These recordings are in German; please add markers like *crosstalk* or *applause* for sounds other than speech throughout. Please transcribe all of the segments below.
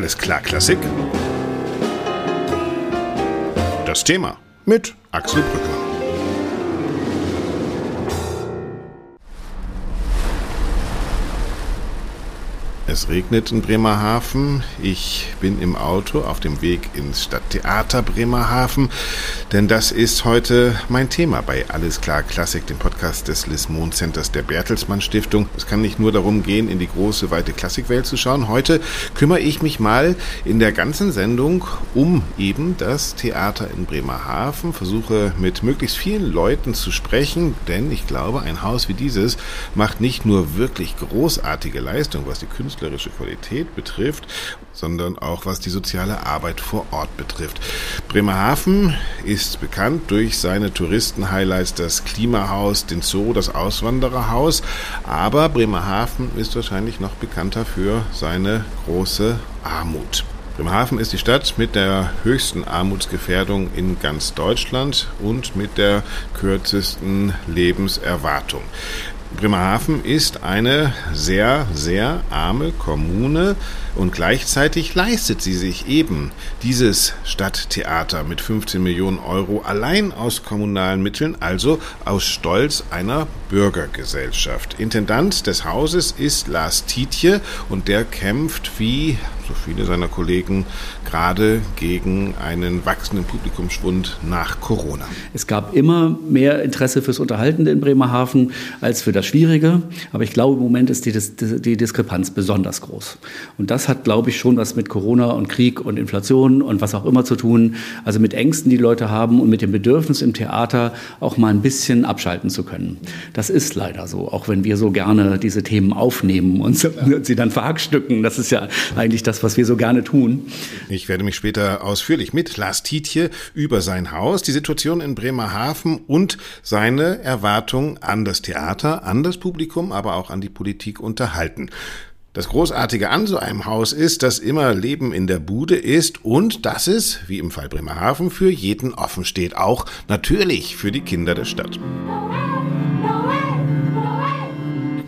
Alles klar, Klassik. Das Thema mit Axel Brückner. Es regnet in Bremerhaven. Ich bin im Auto auf dem Weg ins Stadttheater Bremerhaven, denn das ist heute mein Thema bei Alles klar Klassik, dem Podcast des Lismon Centers der Bertelsmann Stiftung. Es kann nicht nur darum gehen, in die große, weite Klassikwelt zu schauen. Heute kümmere ich mich mal in der ganzen Sendung um eben das Theater in Bremerhaven, versuche mit möglichst vielen Leuten zu sprechen, denn ich glaube, ein Haus wie dieses macht nicht nur wirklich großartige Leistung, was die Künstler künstlerische Qualität betrifft, sondern auch was die soziale Arbeit vor Ort betrifft. Bremerhaven ist bekannt durch seine Touristen-Highlights, das Klimahaus, den Zoo, das Auswandererhaus, aber Bremerhaven ist wahrscheinlich noch bekannter für seine große Armut. Bremerhaven ist die Stadt mit der höchsten Armutsgefährdung in ganz Deutschland und mit der kürzesten Lebenserwartung. Bremerhaven ist eine sehr, sehr arme Kommune und gleichzeitig leistet sie sich eben dieses Stadttheater mit 15 Millionen Euro allein aus kommunalen Mitteln, also aus Stolz einer Bürgergesellschaft. Intendant des Hauses ist Lars Tietje und der kämpft wie so viele seiner Kollegen gerade gegen einen wachsenden Publikumsschwund nach Corona. Es gab immer mehr Interesse fürs Unterhaltende in Bremerhaven als für das Schwierige, aber ich glaube, im Moment ist die, die Diskrepanz besonders groß. Und das hat, glaube ich, schon was mit Corona und Krieg und Inflation und was auch immer zu tun, also mit Ängsten, die Leute haben und mit dem Bedürfnis im Theater auch mal ein bisschen abschalten zu können. Das ist leider so, auch wenn wir so gerne diese Themen aufnehmen und sie dann verhackstücken. Das ist ja eigentlich das, was wir so gerne tun. Ich werde mich später ausführlich mit Lars Tietje über sein Haus, die Situation in Bremerhaven und seine Erwartungen an das Theater, an das Publikum, aber auch an die Politik unterhalten. Das Großartige an so einem Haus ist, dass immer Leben in der Bude ist und dass es, wie im Fall Bremerhaven, für jeden offen steht, auch natürlich für die Kinder der Stadt.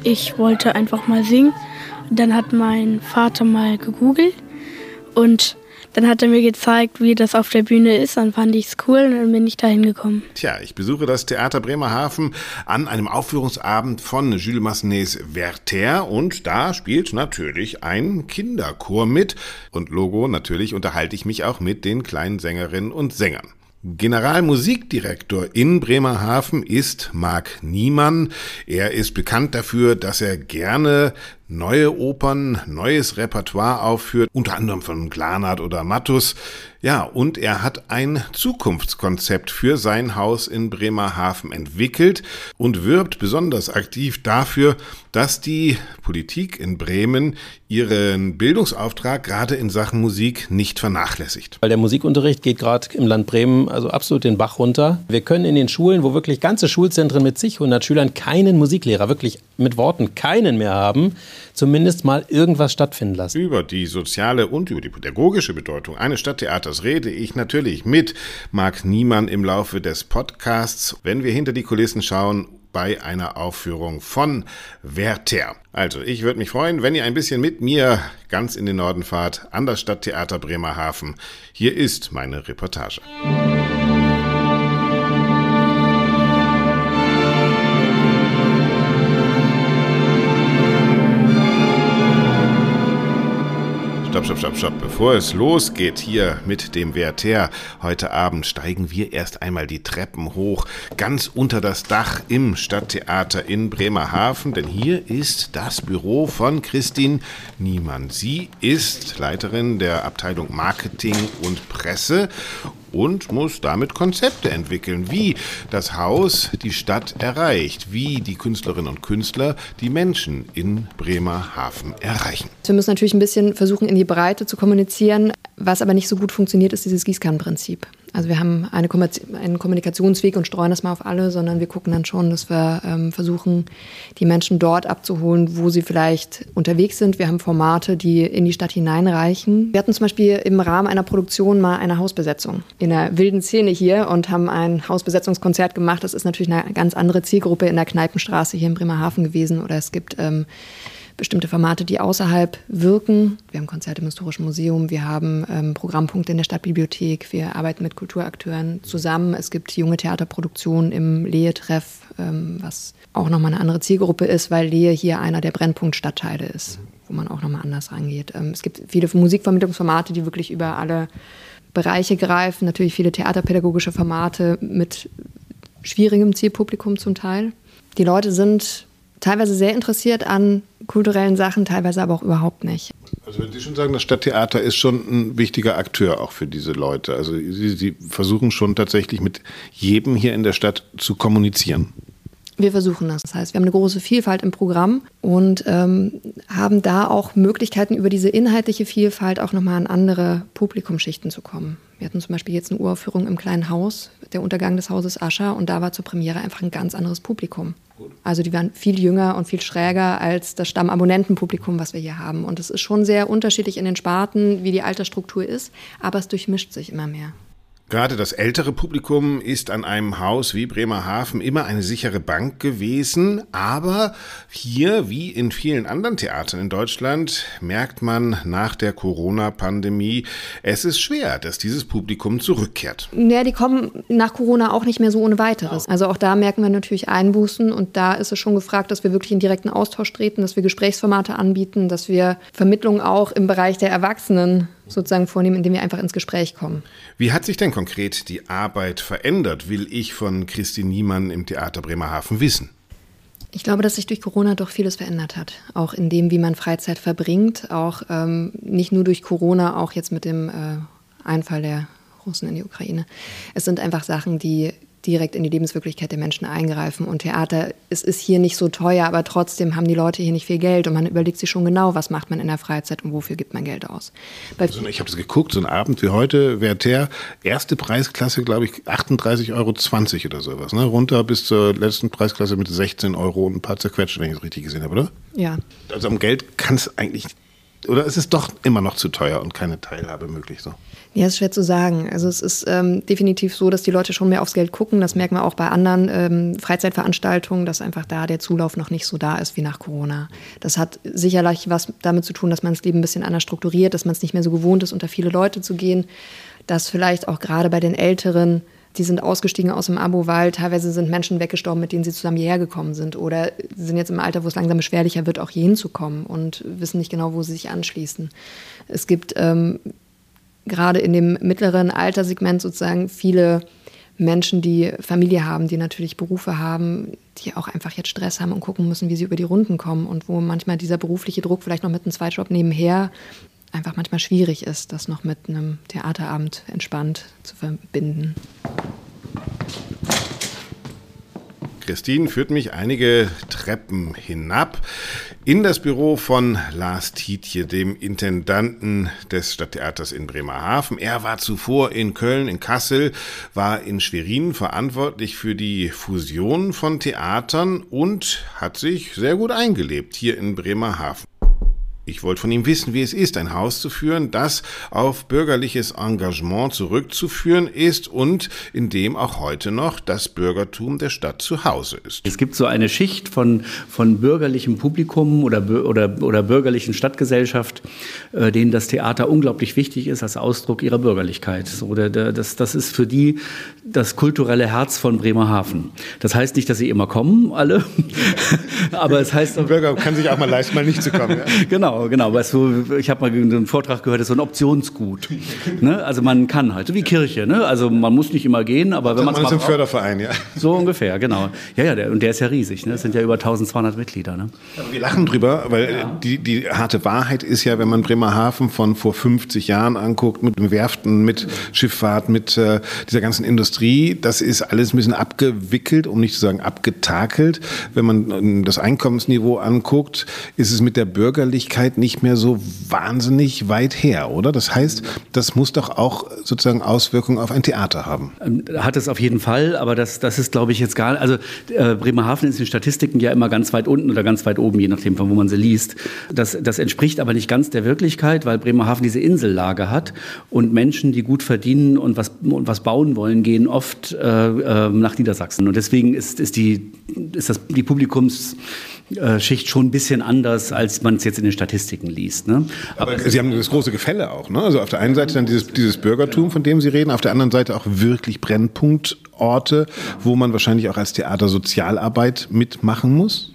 Ich wollte einfach mal singen. Dann hat mein Vater mal gegoogelt und dann hat er mir gezeigt, wie das auf der Bühne ist. Dann fand ich es cool und dann bin ich da hingekommen. Tja, ich besuche das Theater Bremerhaven an einem Aufführungsabend von Jules Massenets Werther und da spielt natürlich ein Kinderchor mit. Und Logo, natürlich unterhalte ich mich auch mit den kleinen Sängerinnen und Sängern. Generalmusikdirektor in Bremerhaven ist Marc Niemann. Er ist bekannt dafür, dass er gerne neue Opern, neues Repertoire aufführt, unter anderem von Glanert oder Mattus. Ja, und er hat ein Zukunftskonzept für sein Haus in Bremerhaven entwickelt und wirbt besonders aktiv dafür, dass die Politik in Bremen ihren Bildungsauftrag gerade in Sachen Musik nicht vernachlässigt. Weil der Musikunterricht geht gerade im Land Bremen also absolut den Bach runter. Wir können in den Schulen, wo wirklich ganze Schulzentren mit zig hundert Schülern keinen Musiklehrer, wirklich mit Worten keinen mehr haben, zumindest mal irgendwas stattfinden lassen. Über die soziale und über die pädagogische Bedeutung eines Stadttheaters rede ich natürlich mit Marc Niemann im Laufe des Podcasts, wenn wir hinter die Kulissen schauen bei einer Aufführung von Werther. Also, ich würde mich freuen, wenn ihr ein bisschen mit mir ganz in den Norden fahrt, an das Stadttheater Bremerhaven. Hier ist meine Reportage. Stopp, stopp, stopp, stopp. Bevor es losgeht hier mit dem Werther, heute Abend steigen wir erst einmal die Treppen hoch, ganz unter das Dach im Stadttheater in Bremerhaven, denn hier ist das Büro von Christine Niemann. Sie ist Leiterin der Abteilung Marketing und Presse und muss damit Konzepte entwickeln, wie das Haus die Stadt erreicht, wie die Künstlerinnen und Künstler die Menschen in Bremerhaven erreichen. Wir müssen natürlich ein bisschen versuchen, in die Breite zu kommunizieren. Was aber nicht so gut funktioniert, ist dieses Gießkannenprinzip. Also wir haben eine, einen Kommunikationsweg und streuen das mal auf alle, sondern wir gucken dann schon, dass wir ähm, versuchen, die Menschen dort abzuholen, wo sie vielleicht unterwegs sind. Wir haben Formate, die in die Stadt hineinreichen. Wir hatten zum Beispiel im Rahmen einer Produktion mal eine Hausbesetzung in einer wilden Szene hier und haben ein Hausbesetzungskonzert gemacht. Das ist natürlich eine ganz andere Zielgruppe in der Kneipenstraße hier in Bremerhaven gewesen. Oder es gibt ähm, bestimmte Formate, die außerhalb wirken. Wir haben Konzerte im Historischen Museum, wir haben ähm, Programmpunkte in der Stadtbibliothek, wir arbeiten mit Kulturakteuren zusammen. Es gibt junge Theaterproduktionen im Lehe-Treff, ähm, was auch nochmal eine andere Zielgruppe ist, weil Lehe hier einer der Brennpunktstadtteile ist, wo man auch nochmal anders rangeht. Ähm, es gibt viele Musikvermittlungsformate, die wirklich über alle Bereiche greifen, natürlich viele theaterpädagogische Formate mit schwierigem Zielpublikum zum Teil. Die Leute sind teilweise sehr interessiert an kulturellen Sachen, teilweise aber auch überhaupt nicht. Also wenn Sie schon sagen, das Stadttheater ist schon ein wichtiger Akteur auch für diese Leute. Also Sie, Sie versuchen schon tatsächlich mit jedem hier in der Stadt zu kommunizieren. Wir versuchen das. Das heißt, wir haben eine große Vielfalt im Programm und ähm, haben da auch Möglichkeiten, über diese inhaltliche Vielfalt auch nochmal an andere Publikumschichten zu kommen. Wir hatten zum Beispiel jetzt eine Uraufführung im kleinen Haus, der Untergang des Hauses Ascher, und da war zur Premiere einfach ein ganz anderes Publikum. Also die waren viel jünger und viel schräger als das Stammabonnentenpublikum, was wir hier haben. Und es ist schon sehr unterschiedlich in den Sparten, wie die Altersstruktur ist, aber es durchmischt sich immer mehr. Gerade das ältere Publikum ist an einem Haus wie Bremerhaven immer eine sichere Bank gewesen, aber hier, wie in vielen anderen Theatern in Deutschland, merkt man nach der Corona-Pandemie, es ist schwer, dass dieses Publikum zurückkehrt. Ja, die kommen nach Corona auch nicht mehr so ohne weiteres. Also auch da merken wir natürlich Einbußen und da ist es schon gefragt, dass wir wirklich in direkten Austausch treten, dass wir Gesprächsformate anbieten, dass wir Vermittlung auch im Bereich der Erwachsenen sozusagen vornehmen, indem wir einfach ins Gespräch kommen. Wie hat sich denn konkret die Arbeit verändert, will ich von Christi Niemann im Theater Bremerhaven wissen? Ich glaube, dass sich durch Corona doch vieles verändert hat. Auch in dem, wie man Freizeit verbringt. Auch ähm, nicht nur durch Corona, auch jetzt mit dem äh, Einfall der Russen in die Ukraine. Es sind einfach Sachen, die direkt in die Lebenswirklichkeit der Menschen eingreifen. Und Theater, es ist hier nicht so teuer, aber trotzdem haben die Leute hier nicht viel Geld und man überlegt sich schon genau, was macht man in der Freizeit und wofür gibt man Geld aus. Also ich habe es geguckt, so ein Abend wie heute, Werther, erste Preisklasse, glaube ich, 38,20 Euro oder sowas. Ne? Runter bis zur letzten Preisklasse mit 16 Euro und ein paar zerquetscht, wenn ich es richtig gesehen habe, oder? Ja. Also am Geld kann es eigentlich, oder ist es doch immer noch zu teuer und keine Teilhabe möglich so? Ja, ist schwer zu sagen. Also es ist ähm, definitiv so, dass die Leute schon mehr aufs Geld gucken. Das merken wir auch bei anderen ähm, Freizeitveranstaltungen, dass einfach da der Zulauf noch nicht so da ist wie nach Corona. Das hat sicherlich was damit zu tun, dass man das Leben ein bisschen anders strukturiert, dass man es nicht mehr so gewohnt ist, unter viele Leute zu gehen. Dass vielleicht auch gerade bei den Älteren, die sind ausgestiegen aus dem Abo, weil teilweise sind Menschen weggestorben, mit denen sie zusammen hierher gekommen sind. Oder sind jetzt im Alter, wo es langsam beschwerlicher wird, auch hier hinzukommen und wissen nicht genau, wo sie sich anschließen. Es gibt ähm, gerade in dem mittleren Alterssegment sozusagen viele Menschen, die Familie haben, die natürlich Berufe haben, die auch einfach jetzt Stress haben und gucken müssen, wie sie über die Runden kommen und wo manchmal dieser berufliche Druck vielleicht noch mit einem Zweitjob nebenher einfach manchmal schwierig ist, das noch mit einem Theaterabend entspannt zu verbinden. Christine führt mich einige Treppen hinab in das Büro von Lars Tietje, dem Intendanten des Stadttheaters in Bremerhaven. Er war zuvor in Köln, in Kassel, war in Schwerin verantwortlich für die Fusion von Theatern und hat sich sehr gut eingelebt hier in Bremerhaven. Ich wollte von ihm wissen, wie es ist, ein Haus zu führen, das auf bürgerliches Engagement zurückzuführen ist und in dem auch heute noch das Bürgertum der Stadt zu Hause ist. Es gibt so eine Schicht von, von bürgerlichem Publikum oder, oder, oder bürgerlichen Stadtgesellschaft, äh, denen das Theater unglaublich wichtig ist als Ausdruck ihrer Bürgerlichkeit. So, der, der, das, das ist für die das kulturelle Herz von Bremerhaven. Das heißt nicht, dass sie immer kommen, alle, *laughs* aber es heißt... Ein Bürger kann sich auch mal leisten, mal nicht zu kommen. Ja? *laughs* genau. Genau, genau. Weißt du, ich habe mal einen Vortrag gehört, das ist so ein Optionsgut. Ne? Also man kann halt, so wie Kirche. Ne? Also man muss nicht immer gehen, aber wenn man es mal ist ein Förderverein, ja. So ungefähr, genau. Ja, ja, der, und der ist ja riesig. Ne? Das sind ja über 1200 Mitglieder. Ne? wir lachen drüber, weil ja. die, die harte Wahrheit ist ja, wenn man Bremerhaven von vor 50 Jahren anguckt, mit Werften, mit Schifffahrt, mit äh, dieser ganzen Industrie, das ist alles ein bisschen abgewickelt, um nicht zu sagen abgetakelt. Wenn man das Einkommensniveau anguckt, ist es mit der Bürgerlichkeit Wirklichkeit nicht mehr so wahnsinnig weit her, oder? Das heißt, das muss doch auch sozusagen Auswirkungen auf ein Theater haben. Ähm, hat es auf jeden Fall, aber das, das ist, glaube ich, jetzt gar Also äh, Bremerhaven ist in Statistiken ja immer ganz weit unten oder ganz weit oben, je nachdem, von wo man sie liest. Das, das entspricht aber nicht ganz der Wirklichkeit, weil Bremerhaven diese Insellage hat und Menschen, die gut verdienen und was, und was bauen wollen, gehen oft äh, äh, nach Niedersachsen. Und deswegen ist, ist, die, ist das, die Publikums Schicht schon ein bisschen anders, als man es jetzt in den Statistiken liest. Ne? Aber, Aber Sie haben das große Gefälle auch. Ne? Also auf der einen Seite dann dieses, dieses Bürgertum, von dem Sie reden, auf der anderen Seite auch wirklich Brennpunktorte, wo man wahrscheinlich auch als Theater Sozialarbeit mitmachen muss.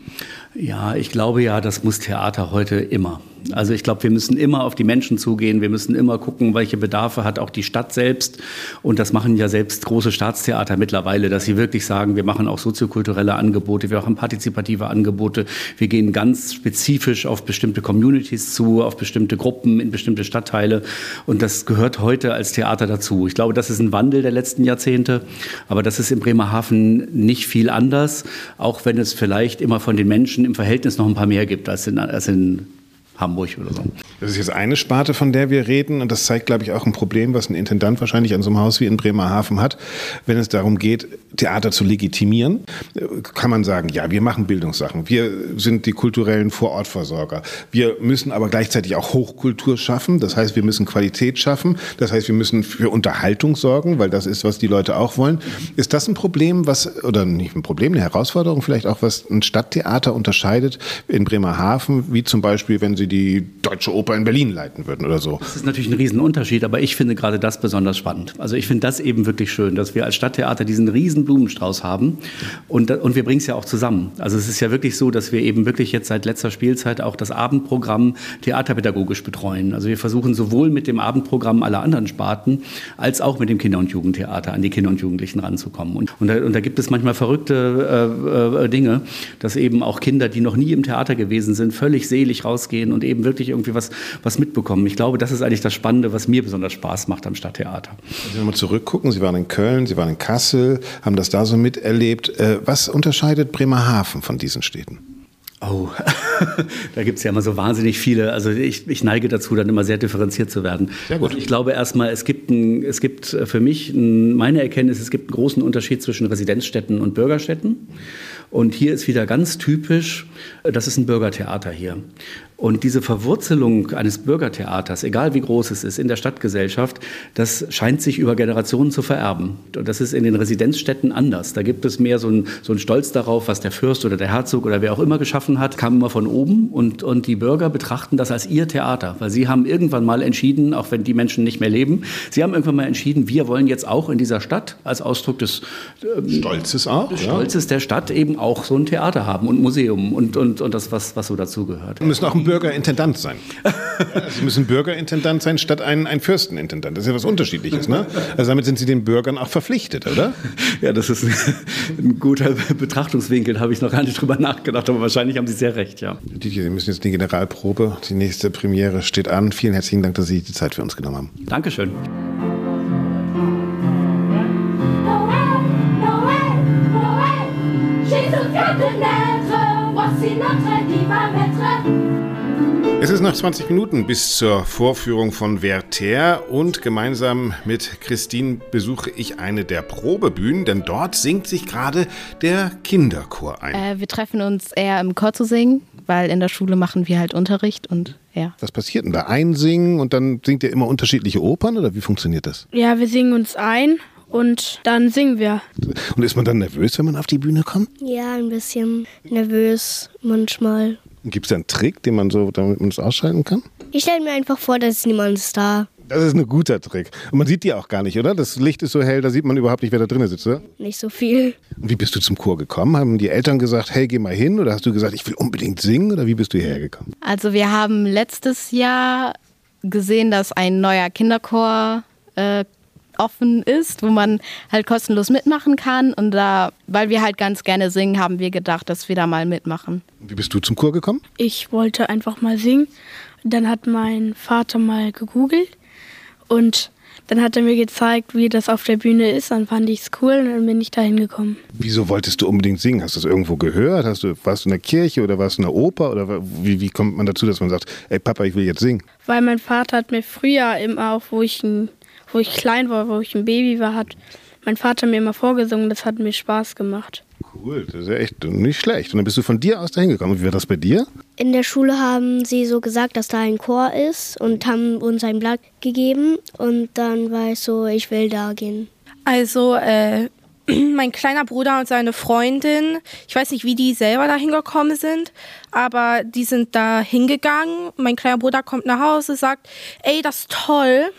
Ja, ich glaube ja, das muss Theater heute immer. Also ich glaube, wir müssen immer auf die Menschen zugehen. Wir müssen immer gucken, welche Bedarfe hat auch die Stadt selbst. Und das machen ja selbst große Staatstheater mittlerweile, dass sie wirklich sagen, wir machen auch soziokulturelle Angebote, wir machen partizipative Angebote. Wir gehen ganz spezifisch auf bestimmte Communities zu, auf bestimmte Gruppen in bestimmte Stadtteile. Und das gehört heute als Theater dazu. Ich glaube, das ist ein Wandel der letzten Jahrzehnte. Aber das ist in Bremerhaven nicht viel anders, auch wenn es vielleicht immer von den Menschen im Verhältnis noch ein paar mehr gibt als in, als in Hamburg oder so. Das ist jetzt eine Sparte, von der wir reden. Und das zeigt, glaube ich, auch ein Problem, was ein Intendant wahrscheinlich an so einem Haus wie in Bremerhaven hat. Wenn es darum geht, Theater zu legitimieren, kann man sagen, ja, wir machen Bildungssachen. Wir sind die kulturellen Vorortversorger. Wir müssen aber gleichzeitig auch Hochkultur schaffen. Das heißt, wir müssen Qualität schaffen. Das heißt, wir müssen für Unterhaltung sorgen, weil das ist, was die Leute auch wollen. Ist das ein Problem, was, oder nicht ein Problem, eine Herausforderung vielleicht auch, was ein Stadttheater unterscheidet in Bremerhaven, wie zum Beispiel, wenn Sie die Deutsche Oper in Berlin leiten würden oder so. Das ist natürlich ein Riesenunterschied, aber ich finde gerade das besonders spannend. Also ich finde das eben wirklich schön, dass wir als Stadttheater diesen riesen Blumenstrauß haben und, und wir bringen es ja auch zusammen. Also es ist ja wirklich so, dass wir eben wirklich jetzt seit letzter Spielzeit auch das Abendprogramm theaterpädagogisch betreuen. Also wir versuchen sowohl mit dem Abendprogramm aller anderen Sparten als auch mit dem Kinder- und Jugendtheater an die Kinder und Jugendlichen ranzukommen. Und, und, da, und da gibt es manchmal verrückte äh, äh, Dinge, dass eben auch Kinder, die noch nie im Theater gewesen sind, völlig selig rausgehen und eben wirklich irgendwie was, was mitbekommen. Ich glaube, das ist eigentlich das Spannende, was mir besonders Spaß macht am Stadttheater. Wenn Sie nochmal zurückgucken, Sie waren in Köln, Sie waren in Kassel, haben das da so miterlebt. Äh, was unterscheidet Bremerhaven von diesen Städten? Oh, *laughs* da gibt es ja immer so wahnsinnig viele. Also ich, ich, neige dazu, dann immer sehr differenziert zu werden. Sehr gut. Ich glaube erstmal, es gibt, ein, es gibt für mich meine Erkenntnis, es gibt einen großen Unterschied zwischen Residenzstädten und Bürgerstädten. Und hier ist wieder ganz typisch, das ist ein Bürgertheater hier. Und diese Verwurzelung eines Bürgertheaters, egal wie groß es ist, in der Stadtgesellschaft, das scheint sich über Generationen zu vererben. Und das ist in den Residenzstädten anders. Da gibt es mehr so einen, so Stolz darauf, was der Fürst oder der Herzog oder wer auch immer geschaffen hat, kam immer von oben. Und, und die Bürger betrachten das als ihr Theater, weil sie haben irgendwann mal entschieden, auch wenn die Menschen nicht mehr leben, sie haben irgendwann mal entschieden, wir wollen jetzt auch in dieser Stadt als Ausdruck des ähm, Stolzes auch, des Stolzes ja. der Stadt eben auch so ein Theater haben und Museum und, und, und das, was, was so dazugehört. Wir müssen auch ein Bürgerintendant sein. Sie müssen Bürgerintendant sein statt ein, ein Fürstenintendant. Das ist ja was Unterschiedliches. Ne? Also damit sind Sie den Bürgern auch verpflichtet, oder? Ja, das ist ein guter Betrachtungswinkel. Da habe ich noch gar nicht drüber nachgedacht, aber wahrscheinlich haben Sie sehr recht, ja. Didier, Sie müssen jetzt die Generalprobe, die nächste Premiere steht an. Vielen herzlichen Dank, dass Sie die Zeit für uns genommen haben. Dankeschön. De naître, voici notre. Es ist noch 20 Minuten bis zur Vorführung von Werther und gemeinsam mit Christine besuche ich eine der Probebühnen, denn dort singt sich gerade der Kinderchor ein. Äh, wir treffen uns eher im Chor zu singen, weil in der Schule machen wir halt Unterricht und ja. Was passiert denn da? Einsingen und dann singt ihr immer unterschiedliche Opern oder wie funktioniert das? Ja, wir singen uns ein und dann singen wir. Und ist man dann nervös, wenn man auf die Bühne kommt? Ja, ein bisschen nervös manchmal. Gibt es da einen Trick, den man so, damit man es ausschalten kann? Ich stelle mir einfach vor, dass niemand ist da. Das ist ein guter Trick. Und man sieht die auch gar nicht, oder? Das Licht ist so hell, da sieht man überhaupt nicht, wer da drin sitzt, oder? Nicht so viel. Und wie bist du zum Chor gekommen? Haben die Eltern gesagt, hey, geh mal hin? Oder hast du gesagt, ich will unbedingt singen? Oder wie bist du hierher gekommen? Also wir haben letztes Jahr gesehen, dass ein neuer Kinderchor äh, offen ist, wo man halt kostenlos mitmachen kann. Und da, weil wir halt ganz gerne singen, haben wir gedacht, dass wir da mal mitmachen. Wie bist du zum Chor gekommen? Ich wollte einfach mal singen. Dann hat mein Vater mal gegoogelt und dann hat er mir gezeigt, wie das auf der Bühne ist. Dann fand ich es cool und dann bin ich da hingekommen. Wieso wolltest du unbedingt singen? Hast du es irgendwo gehört? Hast du, warst du in der Kirche oder warst du in der Oper? Oder wie, wie kommt man dazu, dass man sagt, ey Papa, ich will jetzt singen? Weil mein Vater hat mir früher immer auch, wo ich ein wo ich klein war, wo ich ein Baby war, hat mein Vater mir immer vorgesungen. Das hat mir Spaß gemacht. Cool, das ist ja echt nicht schlecht. Und dann bist du von dir aus dahin gekommen. Wie war das bei dir? In der Schule haben sie so gesagt, dass da ein Chor ist und haben uns ein Blatt gegeben. Und dann war es so, ich will da gehen. Also, äh, *clears throat* mein kleiner Bruder und seine Freundin, ich weiß nicht, wie die selber da hingekommen sind, aber die sind da hingegangen. Mein kleiner Bruder kommt nach Hause, sagt, ey, das ist toll.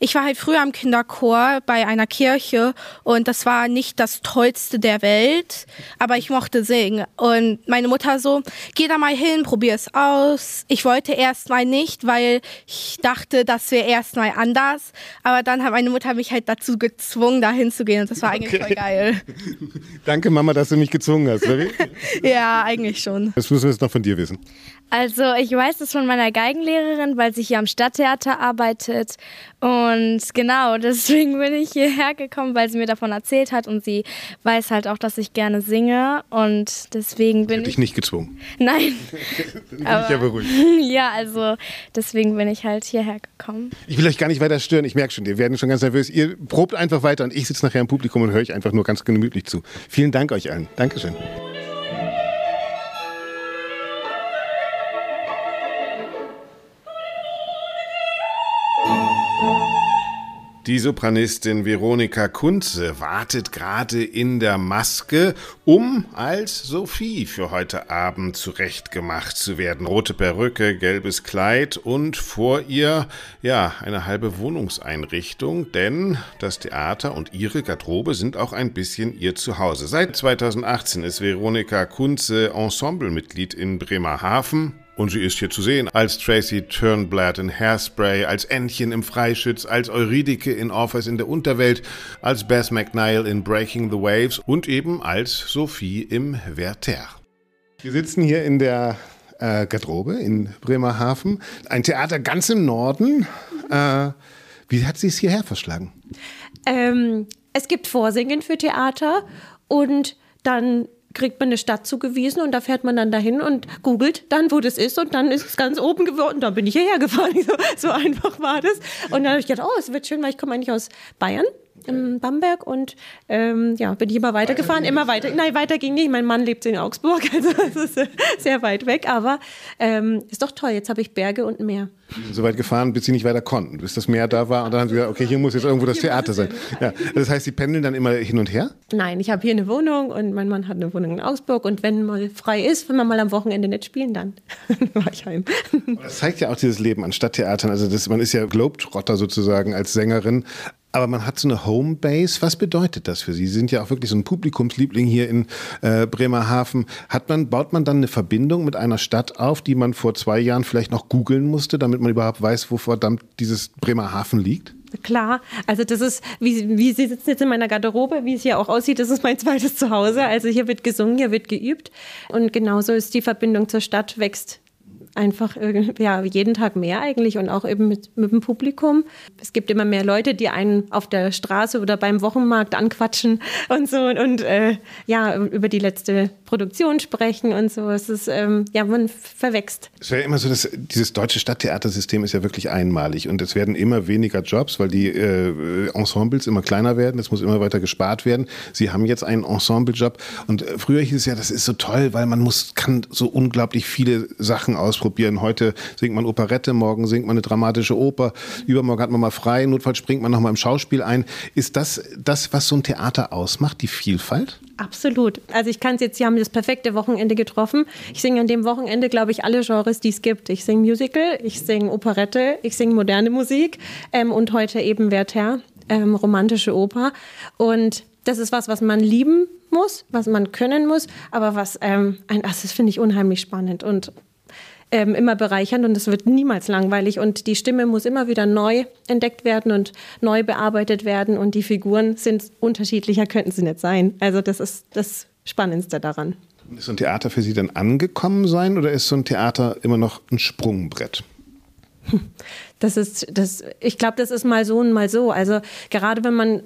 Ich war halt früher im Kinderchor bei einer Kirche und das war nicht das Tollste der Welt, aber ich mochte singen. Und meine Mutter so, geh da mal hin, probier es aus. Ich wollte erst mal nicht, weil ich dachte, das wäre erst mal anders. Aber dann hat meine Mutter mich halt dazu gezwungen, da hinzugehen und das war eigentlich okay. voll geil. *laughs* Danke Mama, dass du mich gezwungen hast. *laughs* ja, eigentlich schon. Das müssen wir jetzt noch von dir wissen. Also ich weiß das von meiner Geigenlehrerin, weil sie hier am Stadttheater arbeitet. Und genau, *laughs* deswegen bin ich hierher gekommen, weil sie mir davon erzählt hat und sie weiß halt auch, dass ich gerne singe. Und deswegen *laughs* bin ich. dich nicht gezwungen. Nein. bin Aber, ich ja beruhigt. *laughs* ja, also deswegen bin ich halt hierher gekommen. Ich will euch gar nicht weiter stören. Ich merke schon, wir werden schon ganz nervös. Ihr probt einfach weiter und ich sitze nachher im Publikum und höre euch einfach nur ganz gemütlich zu. Vielen Dank euch allen. Dankeschön. Die Sopranistin Veronika Kunze wartet gerade in der Maske, um als Sophie für heute Abend zurechtgemacht zu werden. Rote Perücke, gelbes Kleid und vor ihr, ja, eine halbe Wohnungseinrichtung, denn das Theater und ihre Garderobe sind auch ein bisschen ihr Zuhause. Seit 2018 ist Veronika Kunze Ensemblemitglied in Bremerhaven und sie ist hier zu sehen als Tracy Turnblad in Hairspray, als Entchen im Freischütz, als Euridike in Office in der Unterwelt, als Bess McNeil in Breaking the Waves und eben als Sophie im Werther. Wir sitzen hier in der äh, Garderobe in Bremerhaven. Ein Theater ganz im Norden. Äh, wie hat sie es hierher verschlagen? Ähm, es gibt Vorsingen für Theater und dann kriegt man eine Stadt zugewiesen und da fährt man dann dahin und googelt dann, wo das ist und dann ist es ganz oben geworden. Dann bin ich hierher gefahren. *laughs* So, so einfach war das. Und dann habe ich gedacht, oh, es wird schön, weil ich komme eigentlich aus Bayern in Bamberg und ähm, ja, bin ich immer weitergefahren, immer weiter. Nein, weiter ging nicht. Mein Mann lebt in Augsburg, *laughs* also das ist sehr weit weg, aber ähm, ist doch toll. Jetzt habe ich Berge und Meer. So weit gefahren, bis sie nicht weiter konnten, bis das Meer da war und dann haben sie gesagt, okay, hier muss jetzt *laughs* irgendwo das Theater sein. Ja, das heißt, sie pendeln dann immer hin und her? Nein, ich habe hier eine Wohnung und mein Mann hat eine Wohnung in Augsburg und wenn mal frei ist, wenn wir mal am Wochenende nicht spielen, dann *laughs* war ich heim. Das zeigt ja auch dieses Leben an Stadttheatern. Also das, man ist ja Globetrotter sozusagen als Sängerin, aber man hat so eine Homebase. Was bedeutet das für Sie? Sie sind ja auch wirklich so ein Publikumsliebling hier in äh, Bremerhaven. Hat man, baut man dann eine Verbindung mit einer Stadt auf, die man vor zwei Jahren vielleicht noch googeln musste, damit man überhaupt weiß, wo verdammt dieses Bremerhaven liegt? Klar, also das ist, wie, wie Sie sitzen jetzt in meiner Garderobe, wie es hier auch aussieht, das ist mein zweites Zuhause. Also hier wird gesungen, hier wird geübt. Und genauso ist die Verbindung zur Stadt, wächst einfach ja, jeden Tag mehr eigentlich und auch eben mit, mit dem Publikum. Es gibt immer mehr Leute, die einen auf der Straße oder beim Wochenmarkt anquatschen und so und, und äh, ja, über die letzte Produktion sprechen und so. Es ist, ähm, ja, man verwächst. Es wäre immer so, dass dieses deutsche Stadttheatersystem ist ja wirklich einmalig und es werden immer weniger Jobs, weil die äh, Ensembles immer kleiner werden. Es muss immer weiter gespart werden. Sie haben jetzt einen Ensemblejob und äh, früher hieß es ja, das ist so toll, weil man muss, kann so unglaublich viele Sachen ausprobieren. Heute singt man Operette, morgen singt man eine dramatische Oper, übermorgen hat man mal frei, notfalls springt man nochmal im Schauspiel ein. Ist das das, was so ein Theater ausmacht, die Vielfalt? Absolut. Also ich kann es jetzt, Sie haben das perfekte Wochenende getroffen. Ich singe an dem Wochenende, glaube ich, alle Genres, die es gibt. Ich singe Musical, ich singe Operette, ich singe moderne Musik ähm, und heute eben Werther, ähm, romantische Oper. Und das ist was, was man lieben muss, was man können muss, aber was, ähm, ein, das finde ich unheimlich spannend und ähm, immer bereichernd und es wird niemals langweilig und die Stimme muss immer wieder neu entdeckt werden und neu bearbeitet werden und die Figuren sind unterschiedlicher, könnten sie nicht sein. Also das ist das Spannendste daran. Ist so ein Theater für Sie dann angekommen sein oder ist so ein Theater immer noch ein Sprungbrett? Das ist, das, ich glaube, das ist mal so und mal so. Also gerade wenn man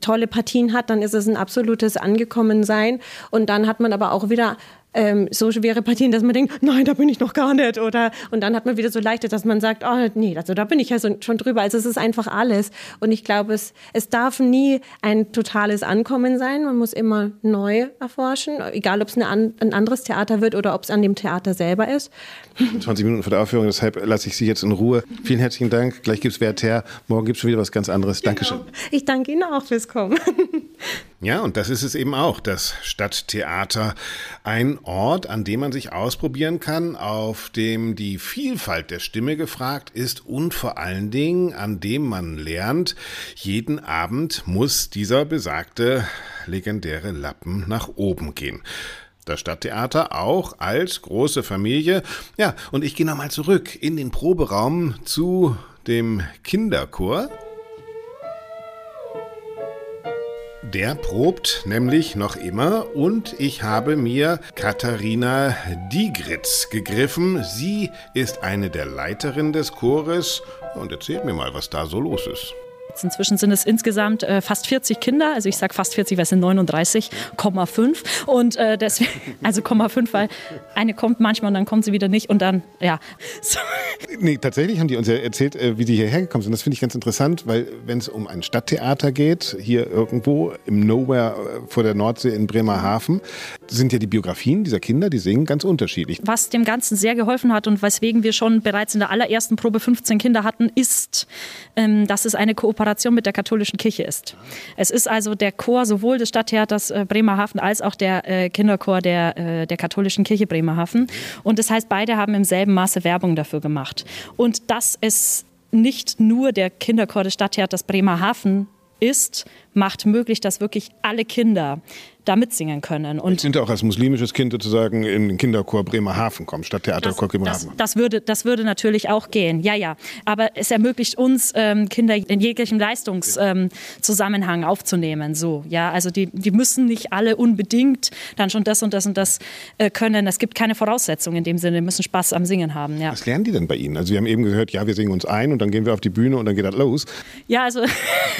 tolle Partien hat, dann ist es ein absolutes Angekommensein. Und dann hat man aber auch wieder ähm, so schwere Partien, dass man denkt, nein, da bin ich noch gar nicht. Oder und dann hat man wieder so leichte, dass man sagt, oh nee, also da bin ich ja so, schon drüber. Also es ist einfach alles. Und ich glaube, es, es darf nie ein totales Ankommen sein. Man muss immer neu erforschen, egal ob es eine, ein anderes Theater wird oder ob es an dem Theater selber ist. *laughs* 20 Minuten vor der Aufführung, deshalb lasse ich Sie jetzt in Ruhe. Vielen herzlichen Dank. Gleich gibt es Werther. Morgen gibt es schon wieder was ganz anderes. Genau. Dankeschön. Ich danke Ihnen auch fürs Kommen. *laughs* Ja, und das ist es eben auch, das Stadttheater. Ein Ort, an dem man sich ausprobieren kann, auf dem die Vielfalt der Stimme gefragt ist und vor allen Dingen, an dem man lernt, jeden Abend muss dieser besagte legendäre Lappen nach oben gehen. Das Stadttheater auch als große Familie. Ja, und ich gehe nochmal zurück in den Proberaum zu dem Kinderchor. Der probt nämlich noch immer und ich habe mir Katharina Diegritz gegriffen. Sie ist eine der Leiterinnen des Chores und erzählt mir mal, was da so los ist. Inzwischen sind es insgesamt äh, fast 40 Kinder. Also ich sage fast 40, weil es sind 39,5. Und äh, deswegen, *laughs* also 0,5, weil eine kommt manchmal und dann kommt sie wieder nicht und dann, ja. So. *laughs* Nee, tatsächlich haben die uns ja erzählt, äh, wie die hierher gekommen sind. Das finde ich ganz interessant, weil wenn es um ein Stadttheater geht, hier irgendwo im Nowhere äh, vor der Nordsee in Bremerhaven, sind ja die Biografien dieser Kinder, die singen ganz unterschiedlich. Was dem Ganzen sehr geholfen hat und weswegen wir schon bereits in der allerersten Probe 15 Kinder hatten, ist, ähm, dass es eine Kooperation mit der katholischen Kirche ist. Es ist also der Chor sowohl des Stadttheaters äh, Bremerhaven als auch der äh, Kinderchor der, äh, der katholischen Kirche Bremerhaven. Und das heißt, beide haben im selben Maße Werbung dafür gemacht. Und dass es nicht nur der Kinderchor des Stadttheaters Bremerhaven ist, macht möglich, dass wirklich alle Kinder da mitsingen können. Und ich sind auch als muslimisches Kind sozusagen in den Kinderchor Bremerhaven kommen, statt Theaterchor Bremerhaven. Das, das, würde, das würde natürlich auch gehen, ja, ja. Aber es ermöglicht uns, ähm, Kinder in jeglichem Leistungszusammenhang ähm, aufzunehmen. So, ja, also die, die müssen nicht alle unbedingt dann schon das und das und das äh, können. Es gibt keine Voraussetzungen in dem Sinne, die müssen Spaß am Singen haben. Ja. Was lernen die denn bei Ihnen? Also wir haben eben gehört, ja, wir singen uns ein und dann gehen wir auf die Bühne und dann geht das los. Ja, also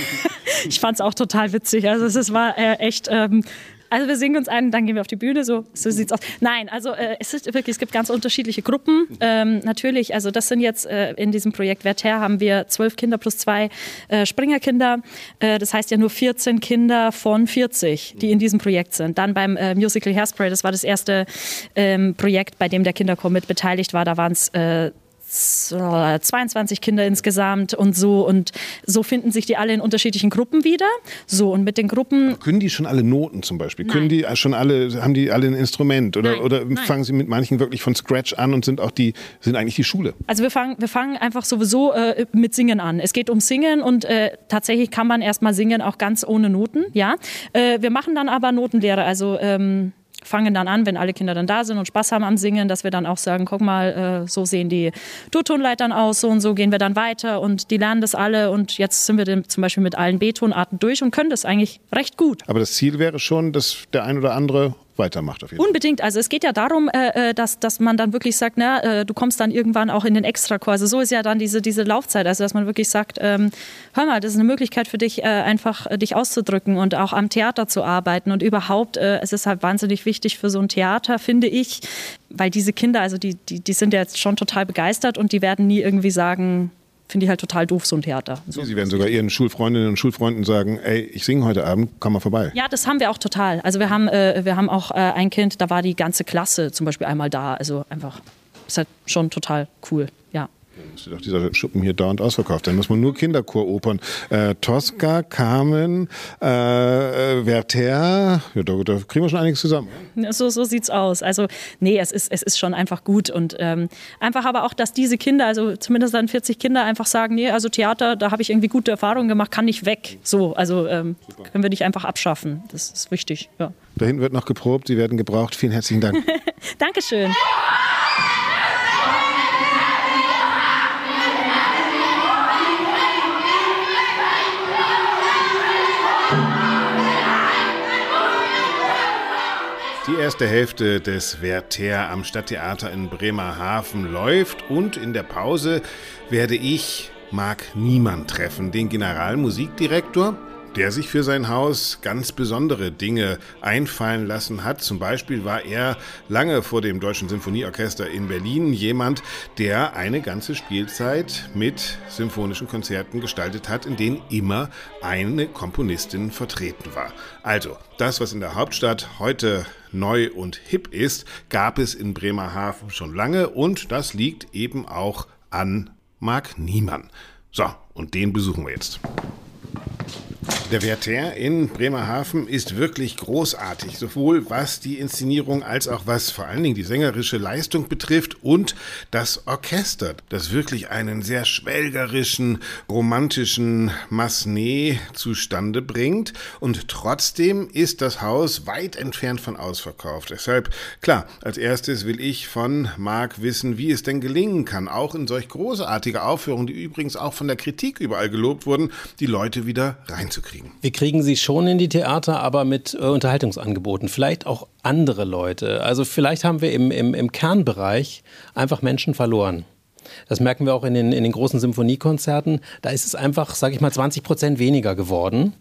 *laughs* ich fand es auch total witzig. Also es war äh, echt. Ähm, also wir singen uns ein, dann gehen wir auf die Bühne, so, so sieht's aus. Nein, also äh, es ist wirklich, es gibt ganz unterschiedliche Gruppen. Ähm, natürlich, also das sind jetzt äh, in diesem Projekt Werther haben wir zwölf Kinder plus zwei äh, Springerkinder. Äh, das heißt ja nur 14 Kinder von 40, die in diesem Projekt sind. Dann beim äh, Musical Hairspray, das war das erste ähm, Projekt, bei dem der Kinderchor mit beteiligt war. Da waren es äh, 22 Kinder insgesamt und so und so finden sich die alle in unterschiedlichen Gruppen wieder. So und mit den Gruppen. Können die schon alle Noten zum Beispiel? Nein. Können die schon alle, haben die alle ein Instrument oder, Nein. oder fangen sie mit manchen wirklich von Scratch an und sind auch die, sind eigentlich die Schule? Also wir fangen, wir fangen einfach sowieso äh, mit Singen an. Es geht um Singen und äh, tatsächlich kann man erstmal singen, auch ganz ohne Noten, ja. Äh, wir machen dann aber Notenlehre, also ähm, fangen dann an, wenn alle Kinder dann da sind und Spaß haben am Singen, dass wir dann auch sagen, guck mal, äh, so sehen die Durtonleitern aus, so und so gehen wir dann weiter und die lernen das alle und jetzt sind wir dann zum Beispiel mit allen B-Tonarten durch und können das eigentlich recht gut. Aber das Ziel wäre schon, dass der ein oder andere weitermacht. Auf jeden Unbedingt. Also es geht ja darum, äh, äh, dass, dass man dann wirklich sagt, na, äh, du kommst dann irgendwann auch in den Extrakurs. Also so ist ja dann diese, diese Laufzeit. Also dass man wirklich sagt, ähm, hör mal, das ist eine Möglichkeit für dich, äh, einfach äh, dich auszudrücken und auch am Theater zu arbeiten. Und überhaupt, äh, es ist halt wahnsinnig wichtig für so ein Theater, finde ich, weil diese Kinder, also die, die, die sind ja jetzt schon total begeistert und die werden nie irgendwie sagen, finde ich halt total doof, so ein Theater. So. Sie werden sogar Ihren Schulfreundinnen und Schulfreunden sagen, ey, ich singe heute Abend, komm mal vorbei. Ja, das haben wir auch total. Also wir haben, äh, wir haben auch äh, ein Kind, da war die ganze Klasse zum Beispiel einmal da. Also einfach, ist halt schon total cool, ist doch dieser Schuppen hier dauernd ausverkauft. Dann muss man nur Kinderchoropern. Äh, Tosca, Carmen, äh, Werther, ja, da, da, kriegen wir schon einiges zusammen. So, so sieht's aus. Also, nee, es ist, es ist schon einfach gut. Und ähm, einfach aber auch, dass diese Kinder, also zumindest dann 40 Kinder, einfach sagen, nee, also Theater, da habe ich irgendwie gute Erfahrungen gemacht, kann nicht weg. So, also ähm, können wir nicht einfach abschaffen. Das ist wichtig, ja. Da hinten wird noch geprobt, Sie werden gebraucht. Vielen herzlichen Dank. *laughs* Dankeschön. Die erste Hälfte des Werther am Stadttheater in Bremerhaven läuft und in der Pause werde ich Marc Niemann treffen, den Generalmusikdirektor der sich für sein Haus ganz besondere Dinge einfallen lassen hat. Zum Beispiel war er lange vor dem Deutschen Sinfonieorchester in Berlin jemand, der eine ganze Spielzeit mit symphonischen Konzerten gestaltet hat, in denen immer eine Komponistin vertreten war. Also, das, was in der Hauptstadt heute neu und hip ist, gab es in Bremerhaven schon lange und das liegt eben auch an Marc Niemann. So, und den besuchen wir jetzt. Der Werther in Bremerhaven ist wirklich großartig, sowohl was die Inszenierung als auch was vor allen Dingen die sängerische Leistung betrifft und das Orchester, das wirklich einen sehr schwelgerischen, romantischen Massenet zustande bringt und trotzdem ist das Haus weit entfernt von ausverkauft. Deshalb, klar, als erstes will ich von Marc wissen, wie es denn gelingen kann, auch in solch großartige Aufführungen, die übrigens auch von der Kritik überall gelobt wurden, die Leute wieder kriegen? Wir kriegen sie schon in die Theater, aber mit äh, Unterhaltungsangeboten. Vielleicht auch andere Leute. Also vielleicht haben wir im, im, im Kernbereich einfach Menschen verloren. Das merken wir auch in den, in den großen Symphoniekonzerten. Da ist es einfach, sage ich mal, 20 Prozent weniger geworden.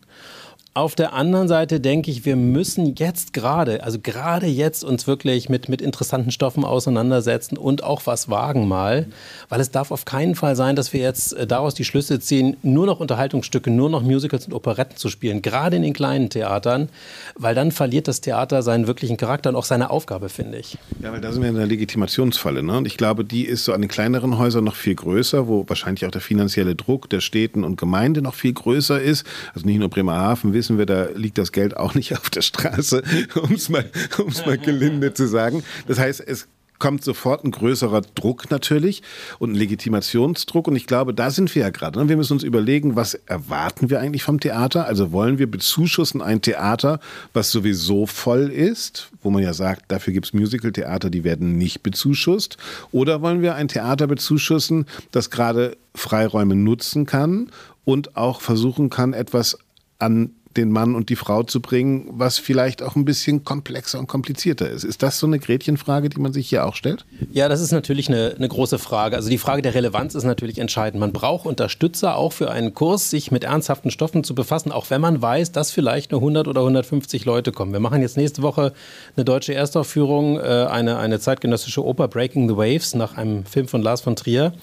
Auf der anderen Seite denke ich, wir müssen jetzt gerade, also gerade jetzt uns wirklich mit, mit interessanten Stoffen auseinandersetzen und auch was wagen mal, weil es darf auf keinen Fall sein, dass wir jetzt äh, daraus die Schlüsse ziehen, nur noch Unterhaltungsstücke, nur noch Musicals und Operetten zu spielen, gerade in den kleinen Theatern, weil dann verliert das Theater seinen wirklichen Charakter und auch seine Aufgabe, finde ich. Ja, weil da sind wir in der Legitimationsfalle. Ne? Und ich glaube, die ist so an den kleineren Häusern noch viel größer, wo wahrscheinlich auch der finanzielle Druck der Städten und Gemeinde noch viel größer ist. Also nicht nur Bremerhaven, wissen wissen wir, da liegt das Geld auch nicht auf der Straße, *laughs* um es mal, um's mal gelinde zu sagen. Das heißt, es kommt sofort ein größerer Druck natürlich und ein Legitimationsdruck. Und ich glaube, da sind wir ja gerade. Ne? Wir müssen uns überlegen, was erwarten wir eigentlich vom Theater? Also wollen wir bezuschussen ein Theater, was sowieso voll ist, wo man ja sagt, dafür gibt es Musical-Theater, die werden nicht bezuschusst. Oder wollen wir ein Theater bezuschussen, das gerade Freiräume nutzen kann und auch versuchen kann, etwas an den Mann und die Frau zu bringen, was vielleicht auch ein bisschen komplexer und komplizierter ist. Ist das so eine Gretchenfrage, die man sich hier auch stellt? Ja, das ist natürlich eine, eine große Frage. Also die Frage der Relevanz ist natürlich entscheidend. Man braucht Unterstützer auch für einen Kurs, sich mit ernsthaften Stoffen zu befassen, auch wenn man weiß, dass vielleicht nur 100 oder 150 Leute kommen. Wir machen jetzt nächste Woche eine deutsche Erstaufführung, äh, eine, eine zeitgenössische Oper Breaking the Waves nach einem Film von Lars von Trier.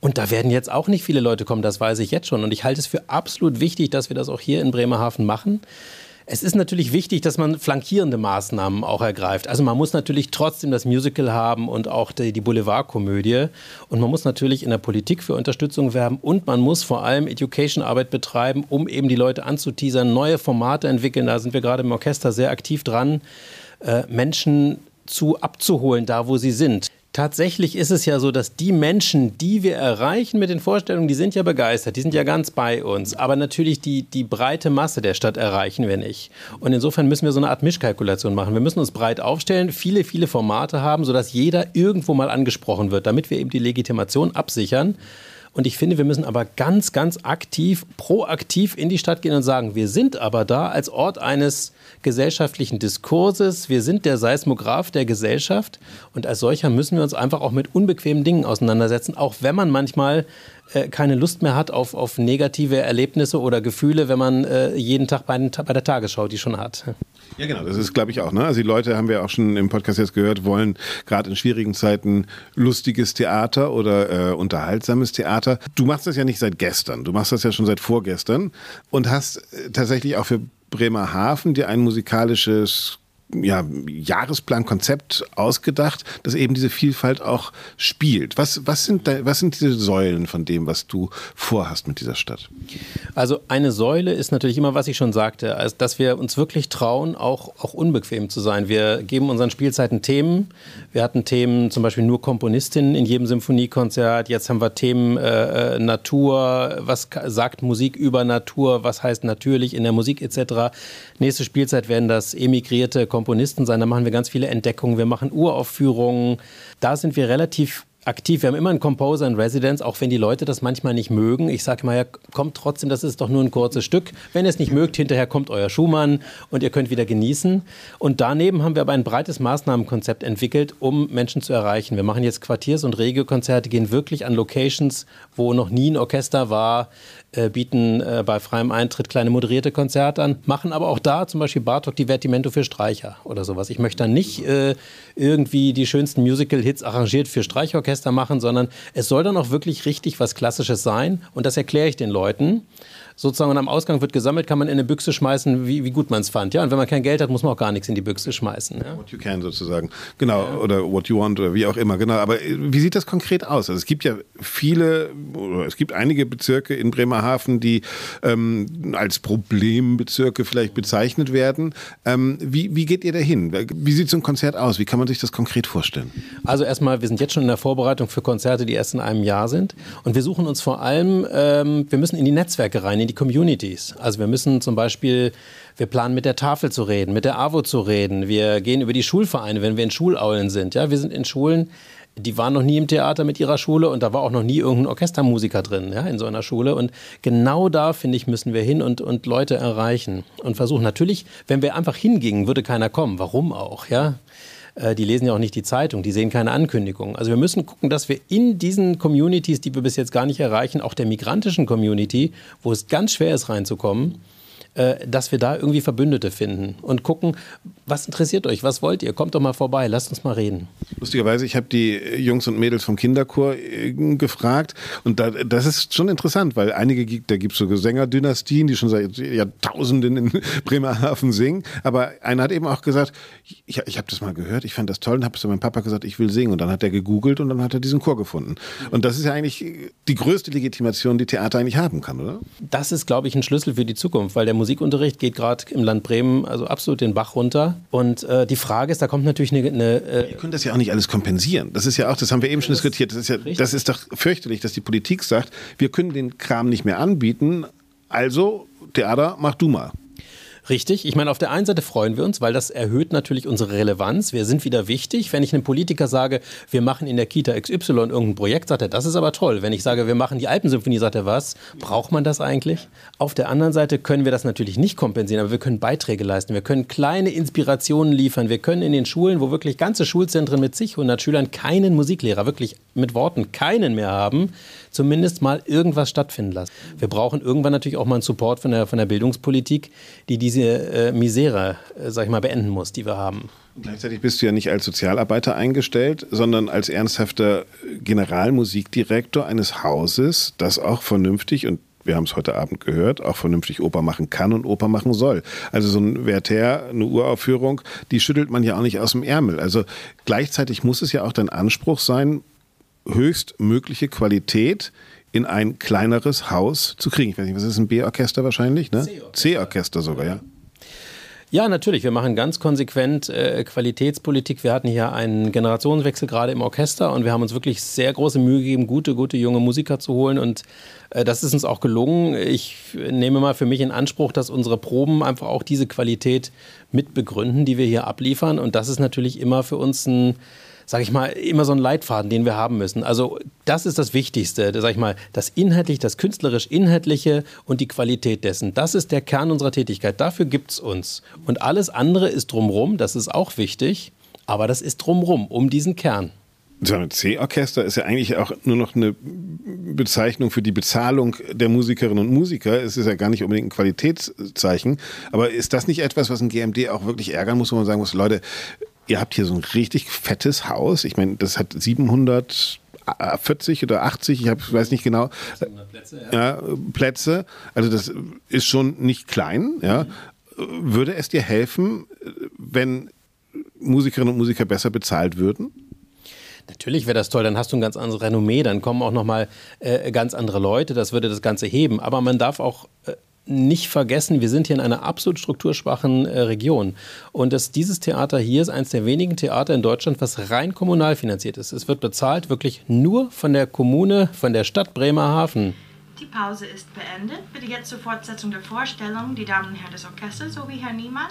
Und da werden jetzt auch nicht viele Leute kommen, das weiß ich jetzt schon. Und ich halte es für absolut wichtig, dass wir das auch hier in Bremerhaven machen. Es ist natürlich wichtig, dass man flankierende Maßnahmen auch ergreift. Also man muss natürlich trotzdem das Musical haben und auch die, die Boulevardkomödie. Und man muss natürlich in der Politik für Unterstützung werben und man muss vor allem Education-Arbeit betreiben, um eben die Leute anzuteasern, neue Formate entwickeln. Da sind wir gerade im Orchester sehr aktiv dran, äh, Menschen zu abzuholen, da wo sie sind. Tatsächlich ist es ja so, dass die Menschen, die wir erreichen mit den Vorstellungen, die sind ja begeistert, die sind ja ganz bei uns. Aber natürlich die, die breite Masse der Stadt erreichen wir nicht. Und insofern müssen wir so eine Art Mischkalkulation machen. Wir müssen uns breit aufstellen, viele, viele Formate haben, sodass jeder irgendwo mal angesprochen wird, damit wir eben die Legitimation absichern. Und ich finde, wir müssen aber ganz, ganz aktiv, proaktiv in die Stadt gehen und sagen, wir sind aber da als Ort eines gesellschaftlichen Diskurses. Wir sind der Seismograph der Gesellschaft und als solcher müssen wir uns einfach auch mit unbequemen Dingen auseinandersetzen, auch wenn man manchmal äh, keine Lust mehr hat auf, auf negative Erlebnisse oder Gefühle, wenn man äh, jeden Tag bei, bei der Tagesschau die schon hat. Ja, genau, das ist, glaube ich, auch. Ne? Also die Leute, haben wir auch schon im Podcast jetzt gehört, wollen gerade in schwierigen Zeiten lustiges Theater oder äh, unterhaltsames Theater. Du machst das ja nicht seit gestern, du machst das ja schon seit vorgestern und hast äh, tatsächlich auch für Bremerhaven dir ein musikalisches ja, Jahresplan, Konzept ausgedacht, das eben diese Vielfalt auch spielt. Was, was, sind da, was sind diese Säulen von dem, was du vorhast mit dieser Stadt? Also eine Säule ist natürlich immer, was ich schon sagte, also dass wir uns wirklich trauen, auch, auch unbequem zu sein. Wir geben unseren Spielzeiten Themen. Wir hatten Themen, zum Beispiel nur Komponistinnen in jedem Symphoniekonzert. Jetzt haben wir Themen äh, äh Natur, was sagt Musik über Natur, was heißt natürlich in der Musik etc. Nächste Spielzeit werden das emigrierte Komponisten Komponisten sein. Da machen wir ganz viele Entdeckungen. Wir machen Uraufführungen. Da sind wir relativ aktiv. Wir haben immer einen Composer in Residence, auch wenn die Leute das manchmal nicht mögen. Ich sage mal, ja, kommt trotzdem, das ist doch nur ein kurzes Stück. Wenn ihr es nicht mögt, hinterher kommt euer Schumann und ihr könnt wieder genießen. Und daneben haben wir aber ein breites Maßnahmenkonzept entwickelt, um Menschen zu erreichen. Wir machen jetzt Quartiers- und Regiokonzerte, gehen wirklich an Locations, wo noch nie ein Orchester war, äh, bieten äh, bei freiem Eintritt kleine moderierte Konzerte an, machen aber auch da zum Beispiel Bartok Divertimento für Streicher oder sowas. Ich möchte dann nicht äh, irgendwie die schönsten Musical-Hits arrangiert für Streichorchester Orchester machen, sondern es soll dann auch wirklich richtig was Klassisches sein. Und das erkläre ich den Leuten sozusagen und am Ausgang wird gesammelt, kann man in eine Büchse schmeißen, wie, wie gut man es fand. Ja, und wenn man kein Geld hat, muss man auch gar nichts in die Büchse schmeißen. Ja? What you can sozusagen. Genau, ja. oder what you want oder wie auch immer. Genau, aber äh, wie sieht das konkret aus? Also es gibt ja viele, oder es gibt einige Bezirke in Bremerhaven, die ähm, als Problembezirke vielleicht bezeichnet werden. Ähm, wie, wie geht ihr da hin? Wie sieht so ein Konzert aus? Wie kann man sich das konkret vorstellen? Also erstmal, wir sind jetzt schon in der Vorbereitung für Konzerte, die erst in einem Jahr sind. Und wir suchen uns vor allem, ähm, wir müssen in die Netzwerke rein, in die Communities. Also wir müssen zum Beispiel, wir planen mit der Tafel zu reden, mit der AWO zu reden. Wir gehen über die Schulvereine, wenn wir in Schulaulen sind. Ja, wir sind in Schulen, die waren noch nie im Theater mit ihrer Schule und da war auch noch nie irgendein Orchestermusiker drin, ja, in so einer Schule. Und genau da, finde ich, müssen wir hin und, und Leute erreichen und versuchen. Natürlich, wenn wir einfach hingingen, würde keiner kommen. Warum auch, ja? Äh, die lesen ja auch nicht die Zeitung, die sehen keine Ankündigung. Also wir müssen gucken, dass wir in diesen Communities, die wir bis jetzt gar nicht erreichen, auch der migrantischen Community, wo es ganz schwer ist reinzukommen, dass wir da irgendwie Verbündete finden und gucken, was interessiert euch, was wollt ihr, kommt doch mal vorbei, lasst uns mal reden. Lustigerweise, ich habe die Jungs und Mädels vom Kinderchor äh, gefragt und da, das ist schon interessant, weil einige, da gibt es so Sängerdynastien, die schon seit Jahrtausenden in *laughs* Bremerhaven singen, aber einer hat eben auch gesagt, ich, ich habe das mal gehört, ich fand das toll und habe zu meinem Papa gesagt, ich will singen und dann hat er gegoogelt und dann hat er diesen Chor gefunden. Und das ist ja eigentlich die größte Legitimation, die Theater eigentlich haben kann, oder? Das ist, glaube ich, ein Schlüssel für die Zukunft, weil der Musikunterricht geht gerade im Land Bremen also absolut den Bach runter. Und äh, die Frage ist, da kommt natürlich eine. eine äh Ihr könnt das ja auch nicht alles kompensieren. Das ist ja auch, das haben wir eben schon diskutiert. Das ist ja, das ist doch fürchterlich, dass die Politik sagt, wir können den Kram nicht mehr anbieten. Also, Theater, mach du mal. Richtig. Ich meine, auf der einen Seite freuen wir uns, weil das erhöht natürlich unsere Relevanz. Wir sind wieder wichtig. Wenn ich einem Politiker sage, wir machen in der Kita XY irgendein Projekt, sagt er, das ist aber toll. Wenn ich sage, wir machen die Alpensymphonie, sagt er, was? Braucht man das eigentlich? Auf der anderen Seite können wir das natürlich nicht kompensieren, aber wir können Beiträge leisten. Wir können kleine Inspirationen liefern. Wir können in den Schulen, wo wirklich ganze Schulzentren mit sich 100 Schülern keinen Musiklehrer, wirklich mit Worten keinen mehr haben, zumindest mal irgendwas stattfinden lassen. Wir brauchen irgendwann natürlich auch mal einen Support von der, von der Bildungspolitik, die diese äh, Misere, äh, sag ich mal, beenden muss, die wir haben. Gleichzeitig bist du ja nicht als Sozialarbeiter eingestellt, sondern als ernsthafter Generalmusikdirektor eines Hauses, das auch vernünftig und wir haben es heute Abend gehört, auch vernünftig Oper machen kann und Oper machen soll. Also so ein Werther, eine Uraufführung, die schüttelt man ja auch nicht aus dem Ärmel. Also gleichzeitig muss es ja auch dein Anspruch sein, höchstmögliche Qualität in ein kleineres Haus zu kriegen. Ich weiß nicht, was ist ein B-Orchester wahrscheinlich? Ne? C-Orchester sogar, ja. Ja, natürlich. Wir machen ganz konsequent äh, Qualitätspolitik. Wir hatten hier einen Generationswechsel gerade im Orchester und wir haben uns wirklich sehr große Mühe gegeben, gute, gute junge Musiker zu holen. Und äh, das ist uns auch gelungen. Ich nehme mal für mich in Anspruch, dass unsere Proben einfach auch diese Qualität mit begründen, die wir hier abliefern. Und das ist natürlich immer für uns ein sage ich mal, immer so ein Leitfaden, den wir haben müssen. Also das ist das Wichtigste, sage ich mal, das inhaltlich, das künstlerisch Inhaltliche und die Qualität dessen. Das ist der Kern unserer Tätigkeit. Dafür gibt es uns. Und alles andere ist drumrum, das ist auch wichtig, aber das ist drumrum, um diesen Kern. So ein C-Orchester ist ja eigentlich auch nur noch eine Bezeichnung für die Bezahlung der Musikerinnen und Musiker. Es ist ja gar nicht unbedingt ein Qualitätszeichen. Aber ist das nicht etwas, was ein GMD auch wirklich ärgern muss, wo man sagen muss, Leute, ihr habt hier so ein richtig fettes Haus. Ich meine, das hat 740 oder 80, ich hab, weiß nicht genau, Plätze, ja. ja. Plätze. Also das ist schon nicht klein. Ja. Mhm. Würde es dir helfen, wenn Musikerinnen und Musiker besser bezahlt würden? Natürlich wäre das toll, dann hast du ein ganz anderes Renommee, dann kommen auch nochmal äh, ganz andere Leute, das würde das Ganze heben. Aber man darf auch äh, nicht vergessen, wir sind hier in einer absolut strukturschwachen äh, Region. Und das, dieses Theater hier ist eines der wenigen Theater in Deutschland, was rein kommunal finanziert ist. Es wird bezahlt wirklich nur von der Kommune, von der Stadt Bremerhaven. Die Pause ist beendet. Bitte jetzt zur Fortsetzung der Vorstellung die Damen und Herren des Orchesters sowie Herr Niemann.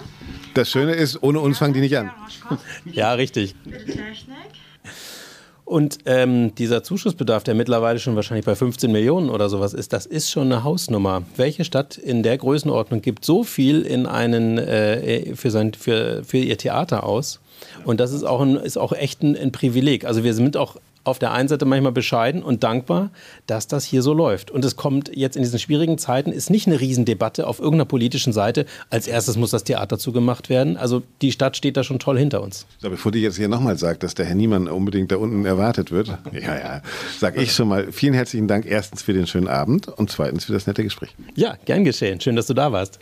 Das Schöne ist, ohne uns fangen die nicht an. *laughs* Ja, richtig. Bitte Technik. Und ähm, dieser Zuschussbedarf, der mittlerweile schon wahrscheinlich bei 15 Millionen oder sowas ist, das ist schon eine Hausnummer. Welche Stadt in der Größenordnung gibt so viel in einen, äh, für, sein, für, für ihr Theater aus? Und das ist auch, ein, ist auch echt ein, ein, Privileg. Also wir sind auch auf der einen Seite manchmal bescheiden und dankbar, dass das hier so läuft. Und es kommt jetzt in diesen schwierigen Zeiten, ist nicht eine Riesendebatte auf irgendeiner politischen Seite. Als erstes muss das Theater zugemacht werden. Also die Stadt steht da schon toll hinter uns. So, bevor die jetzt hier nochmal sagt, dass der Herr Niemann unbedingt da unten erwartet wird, *laughs* ja, ja, sag ich schon mal vielen herzlichen Dank erstens für den schönen Abend und zweitens für das nette Gespräch. Ja, gern geschehen. Schön, dass du da warst.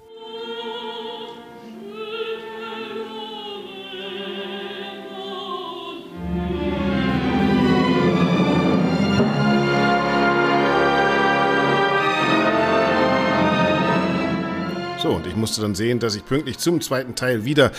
So, und ich musste dann sehen, dass ich pünktlich zum zweiten Teil wieder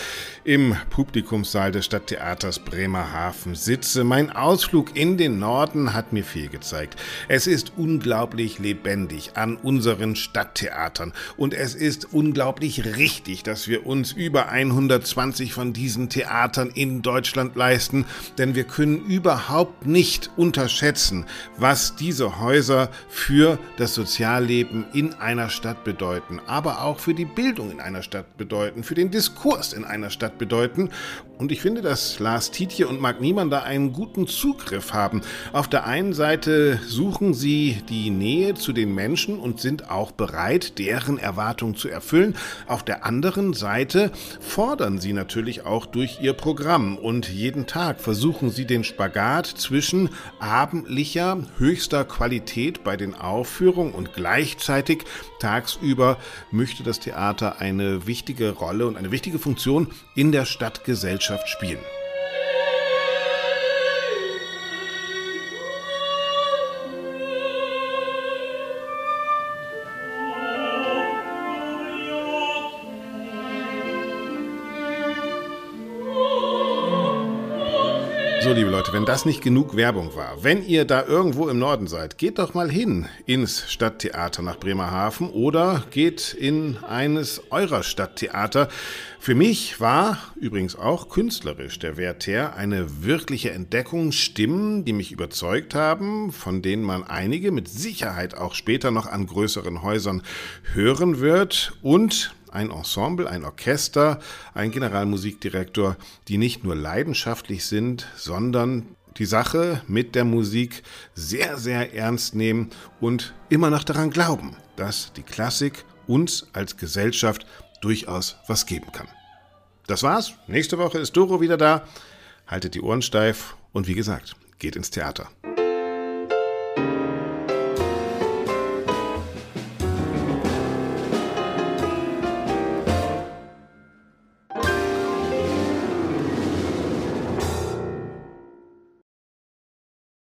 im Publikumssaal des Stadttheaters Bremerhaven sitze. Mein Ausflug in den Norden hat mir viel gezeigt. Es ist unglaublich lebendig an unseren Stadttheatern und es ist unglaublich richtig, dass wir uns über 120 von diesen Theatern in Deutschland leisten, denn wir können überhaupt nicht unterschätzen, was diese Häuser für das Sozialleben in einer Stadt bedeuten, aber auch für die Bildung in einer Stadt bedeuten, für den Diskurs in einer Stadt bedeuten. Und ich finde, dass Lars Tietje und Marc Niemann da einen guten Zugriff haben. Auf der einen Seite suchen sie die Nähe zu den Menschen und sind auch bereit, deren Erwartungen zu erfüllen. Auf der anderen Seite fordern sie natürlich auch durch ihr Programm und jeden Tag versuchen sie den Spagat zwischen abendlicher, höchster Qualität bei den Aufführungen und gleichzeitig tagsüber möchte das Theater eine wichtige Rolle und eine wichtige Funktion in der Stadtgesellschaft spielen. So, liebe Leute, wenn das nicht genug Werbung war, wenn ihr da irgendwo im Norden seid, geht doch mal hin ins Stadttheater nach Bremerhaven oder geht in eines eurer Stadttheater. Für mich war übrigens auch künstlerisch der Werther eine wirkliche Entdeckung, Stimmen, die mich überzeugt haben, von denen man einige mit Sicherheit auch später noch an größeren Häusern hören wird und ein Ensemble, ein Orchester, ein Generalmusikdirektor, die nicht nur leidenschaftlich sind, sondern die Sache mit der Musik sehr, sehr ernst nehmen und immer noch daran glauben, dass die Klassik uns als Gesellschaft durchaus was geben kann. Das war's. Nächste Woche ist Doro wieder da. Haltet die Ohren steif und wie gesagt, geht ins Theater.